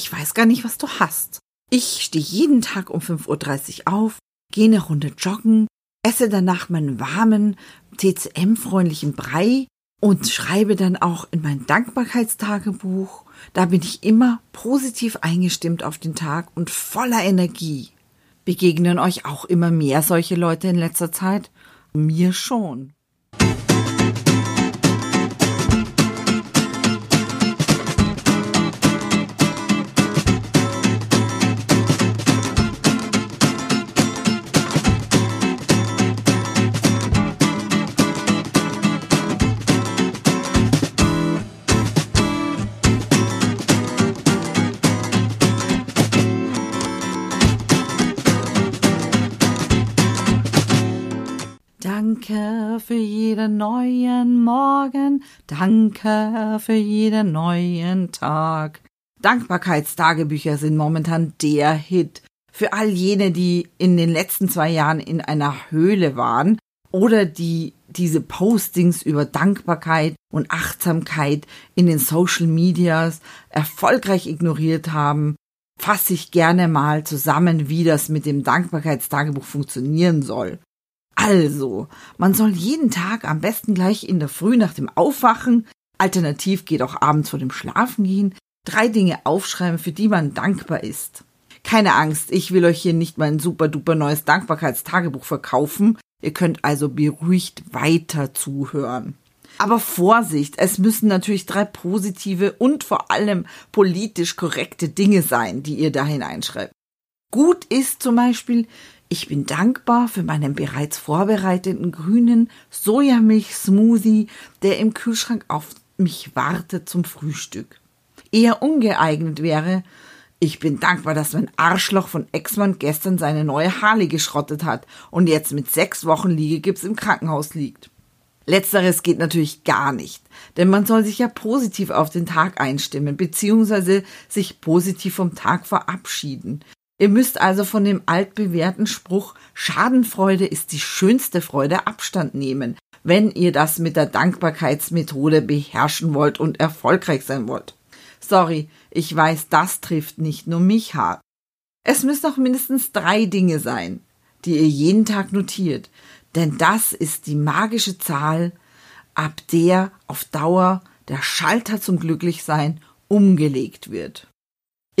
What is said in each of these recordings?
ich weiß gar nicht, was du hast. Ich stehe jeden Tag um 5.30 Uhr auf, gehe eine Runde joggen, esse danach meinen warmen, TCM-freundlichen Brei und schreibe dann auch in mein Dankbarkeitstagebuch. Da bin ich immer positiv eingestimmt auf den Tag und voller Energie. Begegnen euch auch immer mehr solche Leute in letzter Zeit? Mir schon. Danke für jeden neuen Morgen, danke für jeden neuen Tag. Dankbarkeitstagebücher sind momentan der Hit. Für all jene, die in den letzten zwei Jahren in einer Höhle waren oder die diese Postings über Dankbarkeit und Achtsamkeit in den Social Medias erfolgreich ignoriert haben, fasse ich gerne mal zusammen, wie das mit dem Dankbarkeitstagebuch funktionieren soll. Also, man soll jeden Tag am besten gleich in der Früh nach dem Aufwachen, alternativ geht auch abends vor dem Schlafengehen, drei Dinge aufschreiben, für die man dankbar ist. Keine Angst, ich will euch hier nicht mein super duper neues Dankbarkeitstagebuch verkaufen. Ihr könnt also beruhigt weiter zuhören. Aber Vorsicht, es müssen natürlich drei positive und vor allem politisch korrekte Dinge sein, die ihr da hineinschreibt. Gut ist zum Beispiel, ich bin dankbar für meinen bereits vorbereiteten grünen Sojamilch-Smoothie, der im Kühlschrank auf mich wartet zum Frühstück. Eher ungeeignet wäre, ich bin dankbar, dass mein Arschloch von Exmann gestern seine neue Harley geschrottet hat und jetzt mit sechs Wochen Liegegips im Krankenhaus liegt. Letzteres geht natürlich gar nicht, denn man soll sich ja positiv auf den Tag einstimmen, beziehungsweise sich positiv vom Tag verabschieden. Ihr müsst also von dem altbewährten Spruch Schadenfreude ist die schönste Freude Abstand nehmen, wenn ihr das mit der Dankbarkeitsmethode beherrschen wollt und erfolgreich sein wollt. Sorry, ich weiß, das trifft nicht nur mich hart. Es müssen auch mindestens drei Dinge sein, die ihr jeden Tag notiert, denn das ist die magische Zahl, ab der auf Dauer der Schalter zum Glücklichsein umgelegt wird.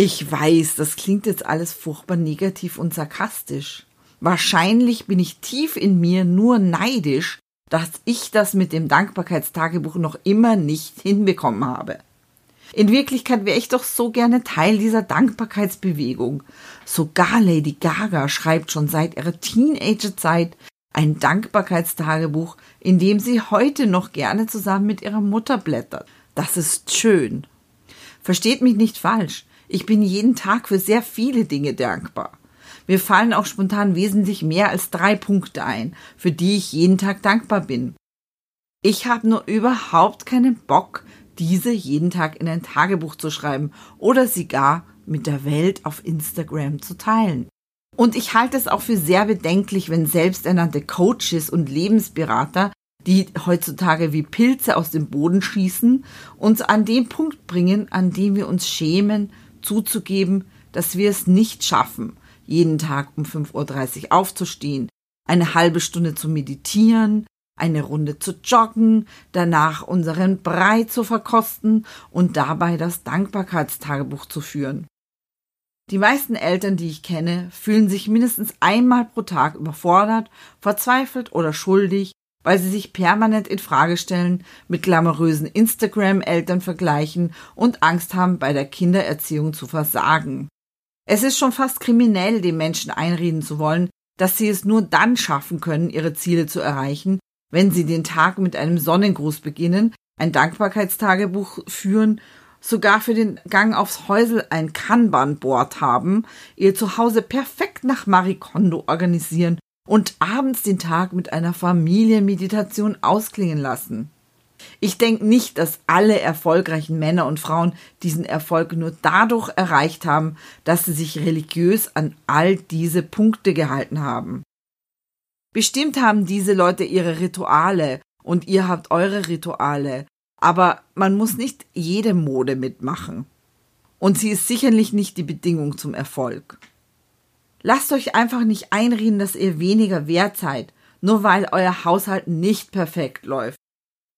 Ich weiß, das klingt jetzt alles furchtbar negativ und sarkastisch. Wahrscheinlich bin ich tief in mir nur neidisch, dass ich das mit dem Dankbarkeitstagebuch noch immer nicht hinbekommen habe. In Wirklichkeit wäre ich doch so gerne Teil dieser Dankbarkeitsbewegung. Sogar Lady Gaga schreibt schon seit ihrer Teenagerzeit ein Dankbarkeitstagebuch, in dem sie heute noch gerne zusammen mit ihrer Mutter blättert. Das ist schön. Versteht mich nicht falsch. Ich bin jeden Tag für sehr viele Dinge dankbar. Mir fallen auch spontan wesentlich mehr als drei Punkte ein, für die ich jeden Tag dankbar bin. Ich habe nur überhaupt keinen Bock, diese jeden Tag in ein Tagebuch zu schreiben oder sie gar mit der Welt auf Instagram zu teilen. Und ich halte es auch für sehr bedenklich, wenn selbsternannte Coaches und Lebensberater, die heutzutage wie Pilze aus dem Boden schießen, uns an den Punkt bringen, an dem wir uns schämen zuzugeben, dass wir es nicht schaffen, jeden Tag um 5.30 Uhr aufzustehen, eine halbe Stunde zu meditieren, eine Runde zu joggen, danach unseren Brei zu verkosten und dabei das Dankbarkeitstagebuch zu führen. Die meisten Eltern, die ich kenne, fühlen sich mindestens einmal pro Tag überfordert, verzweifelt oder schuldig, weil sie sich permanent in Frage stellen, mit glamourösen Instagram-Eltern vergleichen und Angst haben, bei der Kindererziehung zu versagen. Es ist schon fast kriminell, den Menschen einreden zu wollen, dass sie es nur dann schaffen können, ihre Ziele zu erreichen, wenn sie den Tag mit einem Sonnengruß beginnen, ein Dankbarkeitstagebuch führen, sogar für den Gang aufs Häusel ein Kanban-Board haben, ihr Zuhause perfekt nach Marikondo organisieren und abends den Tag mit einer Familienmeditation ausklingen lassen. Ich denke nicht, dass alle erfolgreichen Männer und Frauen diesen Erfolg nur dadurch erreicht haben, dass sie sich religiös an all diese Punkte gehalten haben. Bestimmt haben diese Leute ihre Rituale und ihr habt eure Rituale, aber man muss nicht jede Mode mitmachen. Und sie ist sicherlich nicht die Bedingung zum Erfolg. Lasst euch einfach nicht einreden, dass ihr weniger wert seid, nur weil euer Haushalt nicht perfekt läuft.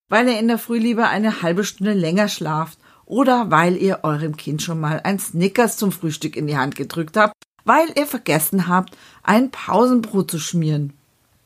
Weil ihr in der Früh lieber eine halbe Stunde länger schlaft oder weil ihr eurem Kind schon mal ein Snickers zum Frühstück in die Hand gedrückt habt, weil ihr vergessen habt, ein Pausenbrot zu schmieren.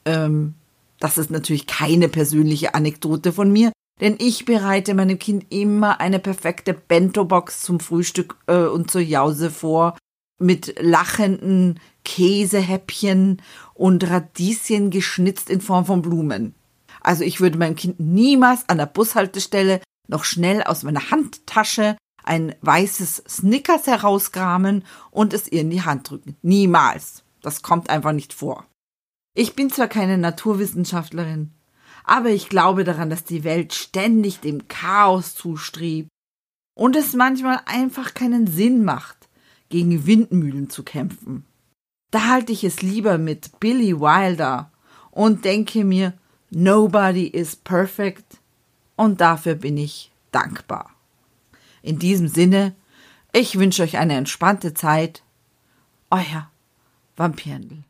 Ähm, das ist natürlich keine persönliche Anekdote von mir, denn ich bereite meinem Kind immer eine perfekte Bento-Box zum Frühstück äh, und zur Jause vor, mit lachenden Käsehäppchen und Radieschen geschnitzt in Form von Blumen. Also ich würde meinem Kind niemals an der Bushaltestelle noch schnell aus meiner Handtasche ein weißes Snickers herauskramen und es ihr in die Hand drücken. Niemals. Das kommt einfach nicht vor. Ich bin zwar keine Naturwissenschaftlerin, aber ich glaube daran, dass die Welt ständig dem Chaos zustrebt und es manchmal einfach keinen Sinn macht, gegen Windmühlen zu kämpfen. Da halte ich es lieber mit Billy Wilder und denke mir, nobody is perfect und dafür bin ich dankbar. In diesem Sinne, ich wünsche euch eine entspannte Zeit. Euer Vampirndl.